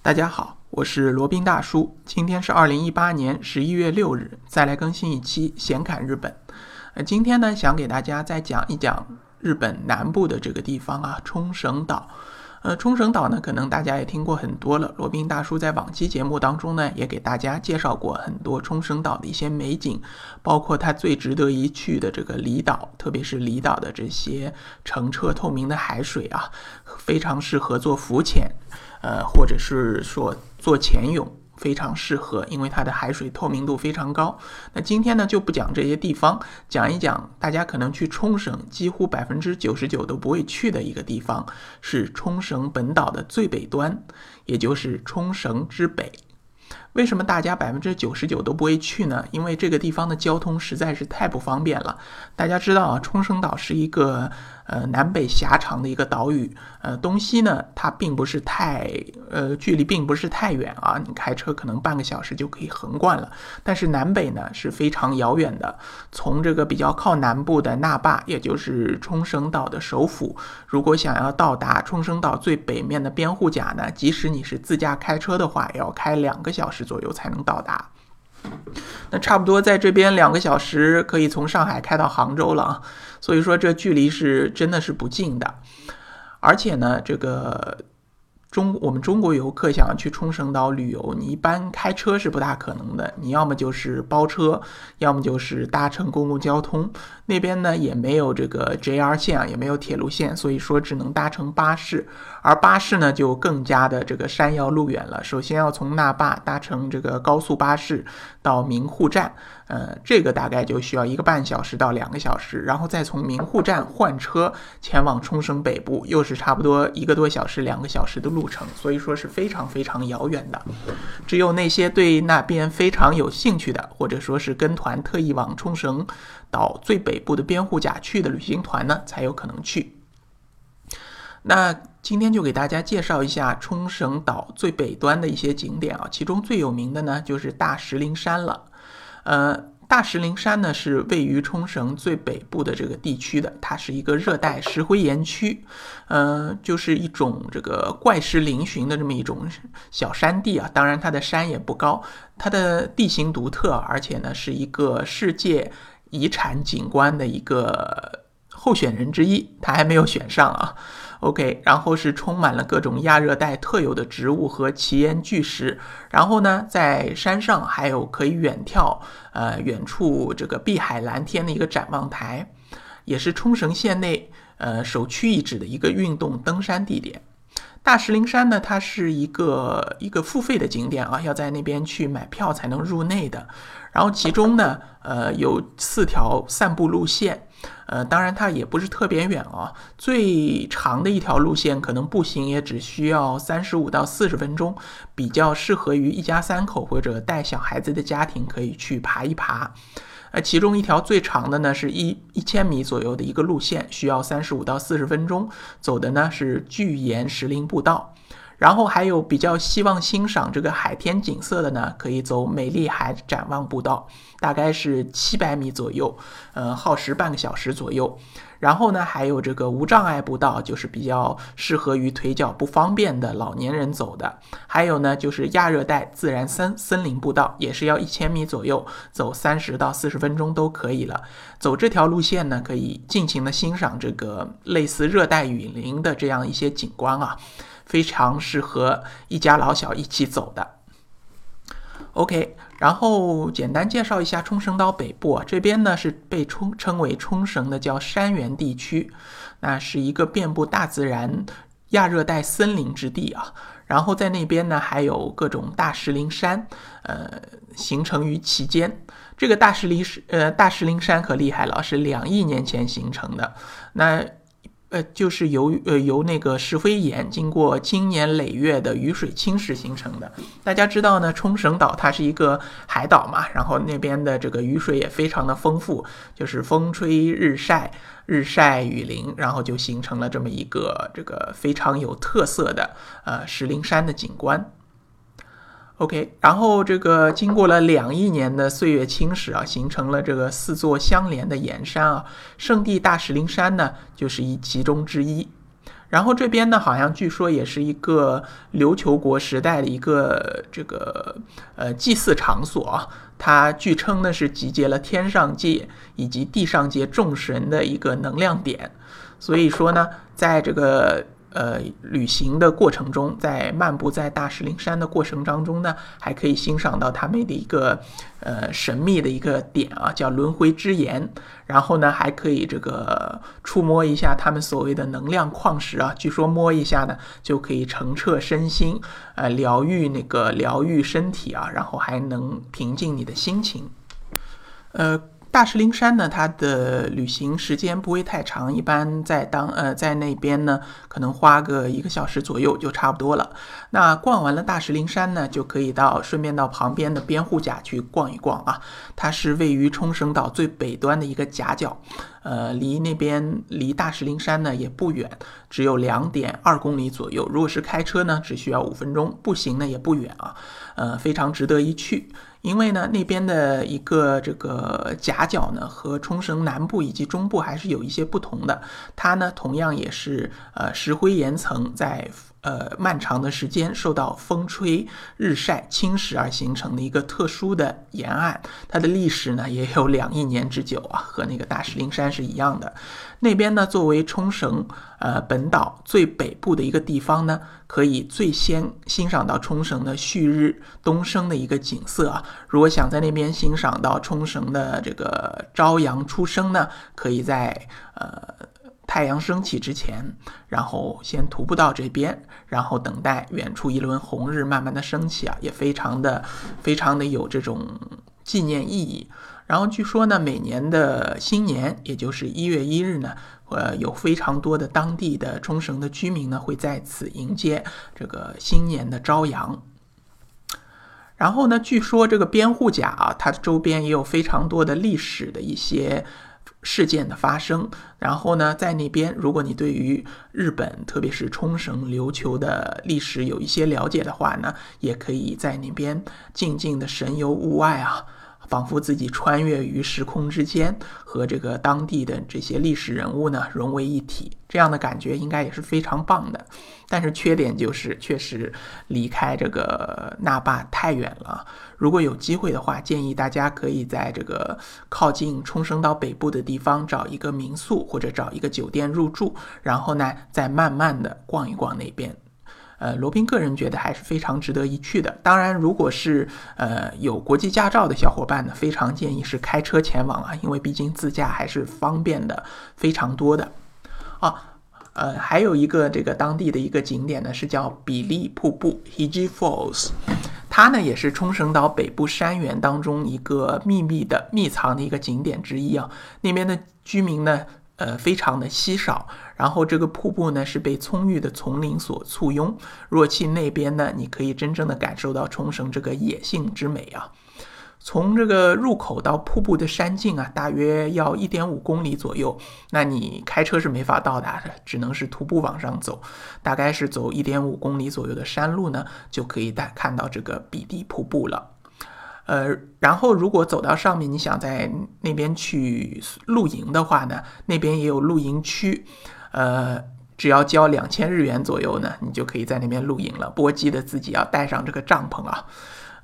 大家好，我是罗宾大叔。今天是二零一八年十一月六日，再来更新一期闲侃日本。呃，今天呢，想给大家再讲一讲日本南部的这个地方啊，冲绳岛。呃，冲绳岛呢，可能大家也听过很多了。罗宾大叔在往期节目当中呢，也给大家介绍过很多冲绳岛的一些美景，包括它最值得一去的这个离岛，特别是离岛的这些澄澈透明的海水啊，非常适合做浮潜，呃，或者是说做潜泳。非常适合，因为它的海水透明度非常高。那今天呢就不讲这些地方，讲一讲大家可能去冲绳几乎百分之九十九都不会去的一个地方，是冲绳本岛的最北端，也就是冲绳之北。为什么大家百分之九十九都不会去呢？因为这个地方的交通实在是太不方便了。大家知道啊，冲绳岛是一个呃南北狭长的一个岛屿，呃东西呢它并不是太呃距离并不是太远啊，你开车可能半个小时就可以横贯了。但是南北呢是非常遥远的。从这个比较靠南部的那霸，也就是冲绳岛的首府，如果想要到达冲绳岛最北面的边户甲呢，即使你是自驾开车的话，也要开两个小时。左右才能到达，那差不多在这边两个小时可以从上海开到杭州了，所以说这距离是真的是不近的，而且呢，这个。中我们中国游客想要去冲绳岛旅游，你一般开车是不大可能的，你要么就是包车，要么就是搭乘公共交通。那边呢也没有这个 JR 线啊，也没有铁路线，所以说只能搭乘巴士。而巴士呢就更加的这个山遥路远了。首先要从那霸搭乘这个高速巴士到名护站，呃，这个大概就需要一个半小时到两个小时，然后再从名护站换车前往冲绳北部，又是差不多一个多小时、两个小时的路。路程，所以说是非常非常遥远的。只有那些对那边非常有兴趣的，或者说是跟团特意往冲绳岛最北北部的边户甲去的旅行团呢，才有可能去。那今天就给大家介绍一下冲绳岛最北端的一些景点啊，其中最有名的呢就是大石林山了，呃。大石林山呢是位于冲绳最北部的这个地区的，它是一个热带石灰岩区，呃，就是一种这个怪石嶙峋的这么一种小山地啊。当然，它的山也不高，它的地形独特，而且呢是一个世界遗产景观的一个候选人之一，他还没有选上啊。OK，然后是充满了各种亚热带特有的植物和奇岩巨石，然后呢，在山上还有可以远眺，呃，远处这个碧海蓝天的一个展望台，也是冲绳县内呃首屈一指的一个运动登山地点。大石林山呢，它是一个一个付费的景点啊，要在那边去买票才能入内的。然后其中呢，呃，有四条散步路线。呃，当然它也不是特别远啊，最长的一条路线可能步行也只需要三十五到四十分钟，比较适合于一家三口或者带小孩子的家庭可以去爬一爬。那，其中一条最长的呢是一一千米左右的一个路线，需要三十五到四十分钟，走的呢是巨岩石林步道。然后还有比较希望欣赏这个海天景色的呢，可以走美丽海展望步道，大概是七百米左右，呃，耗时半个小时左右。然后呢，还有这个无障碍步道，就是比较适合于腿脚不方便的老年人走的。还有呢，就是亚热带自然森森林步道，也是要一千米左右，走三十到四十分钟都可以了。走这条路线呢，可以尽情的欣赏这个类似热带雨林的这样一些景观啊。非常适合一家老小一起走的。OK，然后简单介绍一下冲绳岛北部这边呢，是被冲称为冲绳的叫山原地区，那是一个遍布大自然亚热带森林之地啊。然后在那边呢，还有各种大石林山，呃，形成于其间。这个大石林是呃大石林山可厉害了，是两亿年前形成的。那呃，就是由呃由那个石灰岩经过经年累月的雨水侵蚀形成的。大家知道呢，冲绳岛它是一个海岛嘛，然后那边的这个雨水也非常的丰富，就是风吹日晒，日晒雨淋，然后就形成了这么一个这个非常有特色的呃石林山的景观。OK，然后这个经过了两亿年的岁月侵蚀啊，形成了这个四座相连的岩山啊，圣地大石林山呢，就是一其中之一。然后这边呢，好像据说也是一个琉球国时代的一个这个呃祭祀场所啊。它据称呢是集结了天上界以及地上界众神的一个能量点。所以说呢，在这个。呃，旅行的过程中，在漫步在大石林山的过程当中呢，还可以欣赏到他们的一个呃神秘的一个点啊，叫轮回之岩。然后呢，还可以这个触摸一下他们所谓的能量矿石啊，据说摸一下呢，就可以澄澈身心，呃，疗愈那个疗愈身体啊，然后还能平静你的心情，呃。大石林山呢，它的旅行时间不会太长，一般在当呃在那边呢，可能花个一个小时左右就差不多了。那逛完了大石林山呢，就可以到顺便到旁边的边户甲去逛一逛啊。它是位于冲绳岛最北端的一个夹角，呃，离那边离大石林山呢也不远，只有两点二公里左右。如果是开车呢，只需要五分钟；步行呢也不远啊，呃，非常值得一去。因为呢，那边的一个这个夹角呢，和冲绳南部以及中部还是有一些不同的。它呢，同样也是呃石灰岩层在呃漫长的时间受到风吹日晒侵蚀而形成的一个特殊的沿岸。它的历史呢，也有两亿年之久啊，和那个大石林山是一样的。那边呢，作为冲绳呃本岛最北部的一个地方呢，可以最先欣赏到冲绳的旭日东升的一个景色啊。如果想在那边欣赏到冲绳的这个朝阳初升呢，可以在呃太阳升起之前，然后先徒步到这边，然后等待远处一轮红日慢慢的升起啊，也非常的非常的有这种纪念意义。然后据说呢，每年的新年，也就是一月一日呢，呃，有非常多的当地的冲绳的居民呢，会在此迎接这个新年的朝阳。然后呢，据说这个边户甲啊，它的周边也有非常多的历史的一些事件的发生。然后呢，在那边，如果你对于日本，特别是冲绳、琉球的历史有一些了解的话呢，也可以在那边静静的神游物外啊。仿佛自己穿越于时空之间，和这个当地的这些历史人物呢融为一体，这样的感觉应该也是非常棒的。但是缺点就是，确实离开这个那霸太远了。如果有机会的话，建议大家可以在这个靠近冲绳岛北部的地方找一个民宿或者找一个酒店入住，然后呢再慢慢的逛一逛那边。呃，罗宾个人觉得还是非常值得一去的。当然，如果是呃有国际驾照的小伙伴呢，非常建议是开车前往啊，因为毕竟自驾还是方便的非常多的。啊，呃，还有一个这个当地的一个景点呢，是叫比利瀑布 （Hiji Falls），它呢也是冲绳岛北部山原当中一个秘密的秘藏的一个景点之一啊。那边的居民呢。呃，非常的稀少。然后这个瀑布呢，是被葱郁的丛林所簇拥。若去那边呢，你可以真正的感受到冲绳这个野性之美啊。从这个入口到瀑布的山径啊，大约要一点五公里左右。那你开车是没法到达的，只能是徒步往上走。大概是走一点五公里左右的山路呢，就可以带看到这个比地瀑布了。呃，然后如果走到上面，你想在那边去露营的话呢，那边也有露营区，呃，只要交两千日元左右呢，你就可以在那边露营了。不过记得自己要带上这个帐篷啊。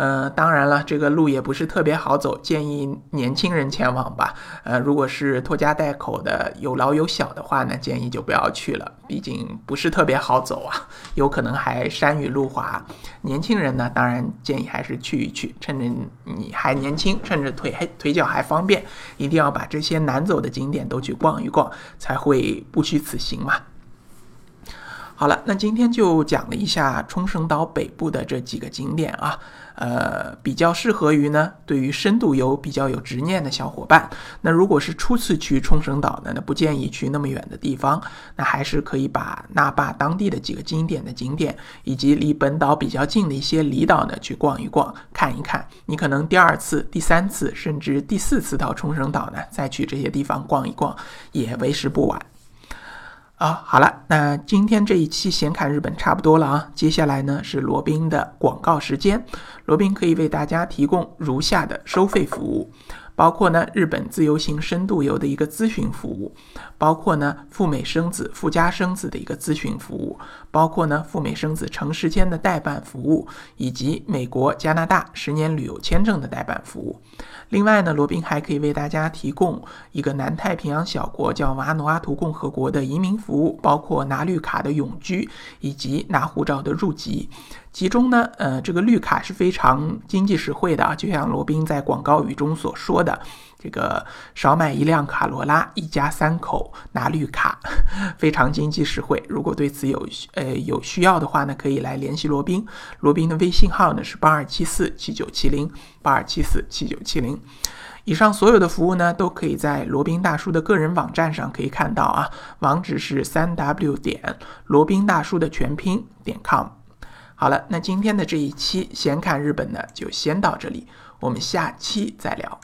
呃，当然了，这个路也不是特别好走，建议年轻人前往吧。呃，如果是拖家带口的，有老有小的话呢，建议就不要去了，毕竟不是特别好走啊，有可能还山雨路滑。年轻人呢，当然建议还是去一去，趁着你还年轻，趁着腿还腿脚还方便，一定要把这些难走的景点都去逛一逛，才会不虚此行嘛。好了，那今天就讲了一下冲绳岛北部的这几个景点啊。呃，比较适合于呢，对于深度游比较有执念的小伙伴。那如果是初次去冲绳岛的，那不建议去那么远的地方，那还是可以把那霸当地的几个经典的景点，以及离本岛比较近的一些离岛呢，去逛一逛，看一看。你可能第二次、第三次，甚至第四次到冲绳岛呢，再去这些地方逛一逛，也为时不晚。啊，好了，那今天这一期闲侃日本差不多了啊。接下来呢是罗宾的广告时间，罗宾可以为大家提供如下的收费服务。包括呢日本自由行深度游的一个咨询服务，包括呢赴美生子、赴加生子的一个咨询服务，包括呢赴美生子长时间的代办服务，以及美国、加拿大十年旅游签证的代办服务。另外呢，罗宾还可以为大家提供一个南太平洋小国叫瓦努阿图共和国的移民服务，包括拿绿卡的永居以及拿护照的入籍。其中呢，呃，这个绿卡是非常经济实惠的啊，就像罗宾在广告语中所说的，这个少买一辆卡罗拉，一家三口拿绿卡，非常经济实惠。如果对此有呃有需要的话呢，可以来联系罗宾。罗宾的微信号呢是八二七四七九七零八二七四七九七零。以上所有的服务呢，都可以在罗宾大叔的个人网站上可以看到啊，网址是三 w 点罗宾大叔的全拼点 com。好了，那今天的这一期先看日本呢，就先到这里，我们下期再聊。